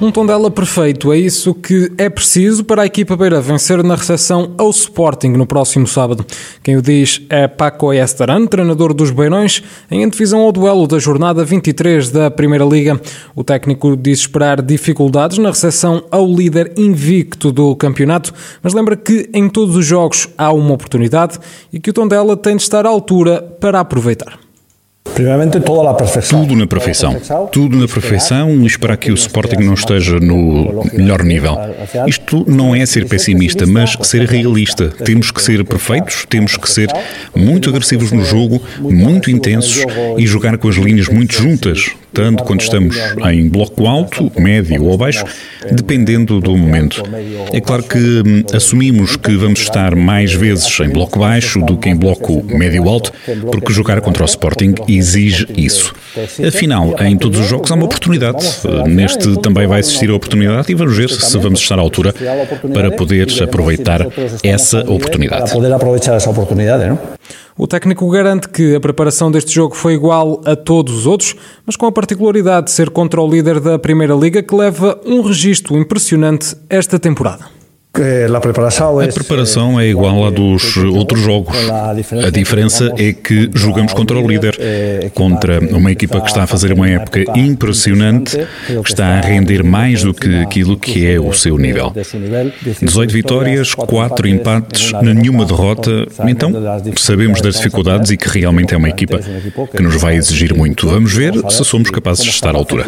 Um Tondela perfeito, é isso que é preciso para a equipa beira vencer na recepção ao Sporting no próximo sábado. Quem o diz é Paco Estaran, treinador dos Beirões, em antevisão ao duelo da jornada 23 da Primeira Liga. O técnico diz esperar dificuldades na recepção ao líder invicto do campeonato, mas lembra que em todos os jogos há uma oportunidade e que o Tondela tem de estar à altura para aproveitar. Primeiramente, toda a perfeição. Tudo na perfeição. Tudo na perfeição e esperar que o Sporting não esteja no melhor nível. Isto não é ser pessimista, mas ser realista. Temos que ser perfeitos, temos que ser muito agressivos no jogo, muito intensos e jogar com as linhas muito juntas, tanto quando estamos em bloco alto, médio ou baixo, dependendo do momento. É claro que hum, assumimos que vamos estar mais vezes em bloco baixo do que em bloco médio-alto, porque jogar contra o Sporting exige isso. Afinal, em todos os jogos há uma oportunidade. Neste também vai existir a oportunidade e vamos ver se vamos estar à altura para poder aproveitar essa oportunidade. O técnico garante que a preparação deste jogo foi igual a todos os outros, mas com a particularidade de ser contra o líder da Primeira Liga que leva um registro impressionante esta temporada. A preparação é igual à dos outros jogos. A diferença é que jogamos contra o líder, contra uma equipa que está a fazer uma época impressionante, que está a render mais do que aquilo que é o seu nível. 18 vitórias, 4 empates, nenhuma derrota. Então, sabemos das dificuldades e que realmente é uma equipa que nos vai exigir muito. Vamos ver se somos capazes de estar à altura.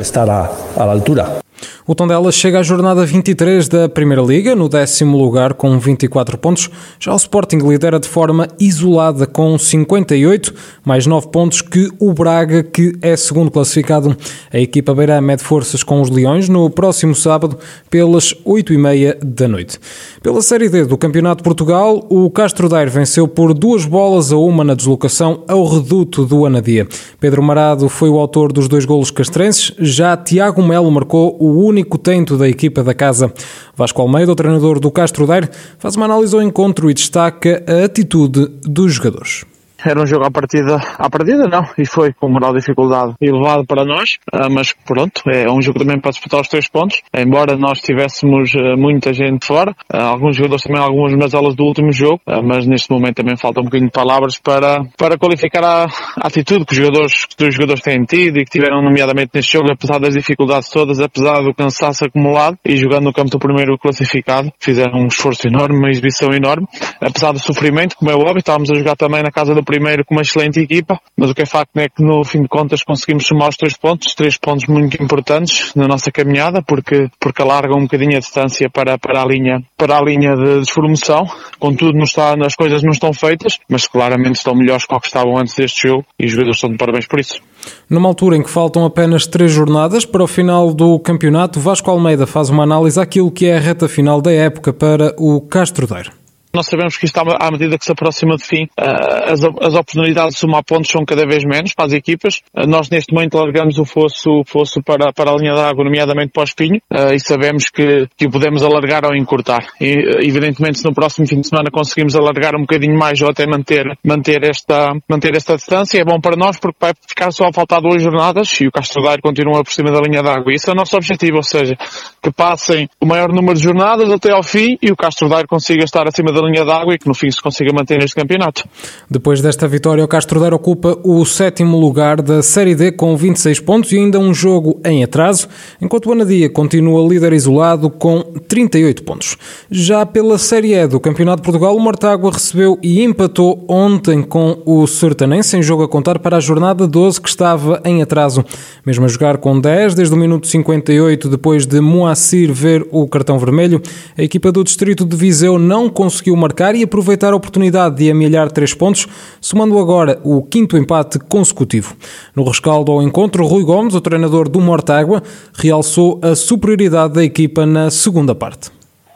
O Tondela chega à jornada 23 da Primeira Liga, no décimo lugar com 24 pontos. Já o Sporting lidera de forma isolada com 58, mais 9 pontos que o Braga, que é segundo classificado. A equipa beira mede forças com os Leões no próximo sábado, pelas 8 e meia da noite. Pela Série D do Campeonato de Portugal, o Castro Daire venceu por duas bolas a uma na deslocação ao reduto do Anadia. Pedro Marado foi o autor dos dois golos castrenses, já Tiago Melo marcou o único único tento da equipa da casa. Vasco Almeida, o treinador do Castro Daire, faz uma análise ao encontro e destaca a atitude dos jogadores. Era um jogo à partida, à partida não, e foi com moral dificuldade elevado para nós, ah, mas pronto, é um jogo também para disputar os três pontos, embora nós tivéssemos ah, muita gente fora, ah, alguns jogadores também algumas mazelas do último jogo, mas neste momento também falta um bocadinho de palavras para, para qualificar a, a atitude que os jogadores, que os jogadores têm tido e que tiveram nomeadamente neste jogo, apesar das dificuldades todas, apesar do cansaço acumulado e jogando no campo do primeiro classificado, fizeram um esforço enorme, uma exibição enorme, apesar do sofrimento, como é óbvio, estávamos a jogar também na casa do primeiro com uma excelente equipa, mas o que é facto é que no fim de contas conseguimos somar os três pontos, três pontos muito importantes na nossa caminhada, porque, porque alargam um bocadinho a distância para, para a linha, para a linha de desformação. Contudo, não está, as coisas não estão feitas, mas claramente estão melhores que o que estavam antes deste jogo e os jogadores estão de parabéns por isso. Numa altura em que faltam apenas três jornadas para o final do campeonato, Vasco Almeida faz uma análise àquilo que é a reta final da época para o Castro Daire. Nós sabemos que isto, à medida que se aproxima de fim, eh, as, oportunidades de somar pontos são cada vez menos para as equipas. Eh, nós, neste momento, largamos o fosso, fosso para, para a linha da água, nomeadamente para o espinho, eh, e sabemos que, que podemos alargar ou encurtar. E, evidentemente, se no próximo fim de semana conseguimos alargar um bocadinho mais ou até manter, manter, esta, manter esta distância, é bom para nós porque vai ficar só a faltar duas jornadas e o Castro Daire continua por cima da linha da água. Isso é o nosso objetivo, ou seja, que passem o maior número de jornadas até ao fim e o Castro Daire consiga estar acima da da linha d'água e que no fim se consiga manter neste campeonato. Depois desta vitória, o Castro Daire ocupa o sétimo lugar da Série D com 26 pontos e ainda um jogo em atraso, enquanto o Anadia continua líder isolado com 38 pontos. Já pela Série E do Campeonato de Portugal, o Mortágua recebeu e empatou ontem com o Sertanense em jogo a contar para a jornada 12 que estava em atraso. Mesmo a jogar com 10 desde o minuto 58 depois de Moacir ver o cartão vermelho, a equipa do Distrito de Viseu não conseguiu conseguiu marcar e aproveitar a oportunidade de amelhar três pontos, somando agora o quinto empate consecutivo. No rescaldo ao encontro, Rui Gomes, o treinador do Mortágua, realçou a superioridade da equipa na segunda parte.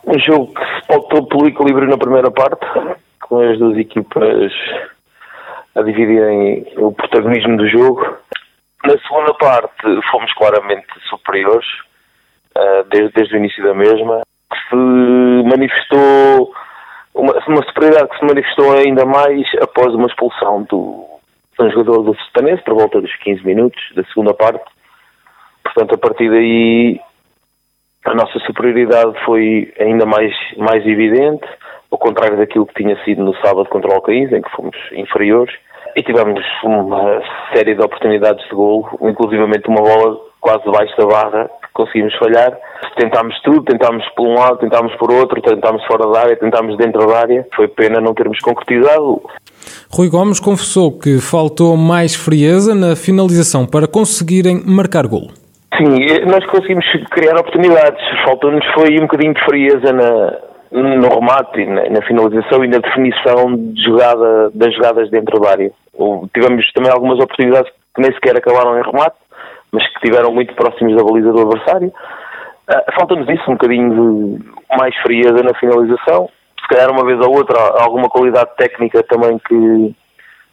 Um jogo que se pautou pelo equilíbrio na primeira parte, com as duas equipas a dividirem o protagonismo do jogo. Na segunda parte fomos claramente superiores, uh, desde, desde o início da mesma, que se manifestou, uma, uma superioridade que se manifestou ainda mais após uma expulsão do, um jogador do Sertanense, por volta dos 15 minutos da segunda parte. Portanto, a partir daí a nossa superioridade foi ainda mais, mais evidente, ao contrário daquilo que tinha sido no sábado contra o Alcaíz, em que fomos inferiores. E tivemos uma série de oportunidades de golo, inclusivamente uma bola quase debaixo da barra, conseguimos falhar. Tentámos tudo, tentámos por um lado, tentámos por outro, tentámos fora da área, tentámos dentro da área. Foi pena não termos concretizado. Rui Gomes confessou que faltou mais frieza na finalização para conseguirem marcar golo. Sim, nós conseguimos criar oportunidades. Faltou-nos foi um bocadinho de frieza na, no remate, na, na, finalização e na definição de jogada, das jogadas dentro da área. Tivemos também algumas oportunidades que nem sequer acabaram em remate, mas que estiveram muito próximos da baliza do adversário. Uh, Falta-nos isso, um bocadinho de mais frieza na finalização. Se calhar uma vez ou outra, alguma qualidade técnica também que,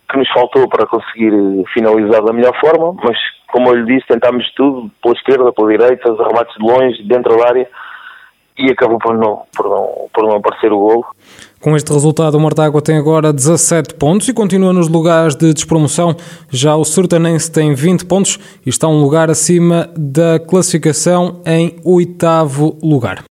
que nos faltou para conseguir finalizar da melhor forma, mas como eu lhe disse, tentámos tudo, pela esquerda, pela direita, os remates de longe, dentro da área, e acabou por não, por não, por não aparecer o golo. Com este resultado, o Mortágua tem agora 17 pontos e continua nos lugares de despromoção. Já o Sertanense tem 20 pontos e está um lugar acima da classificação em oitavo lugar.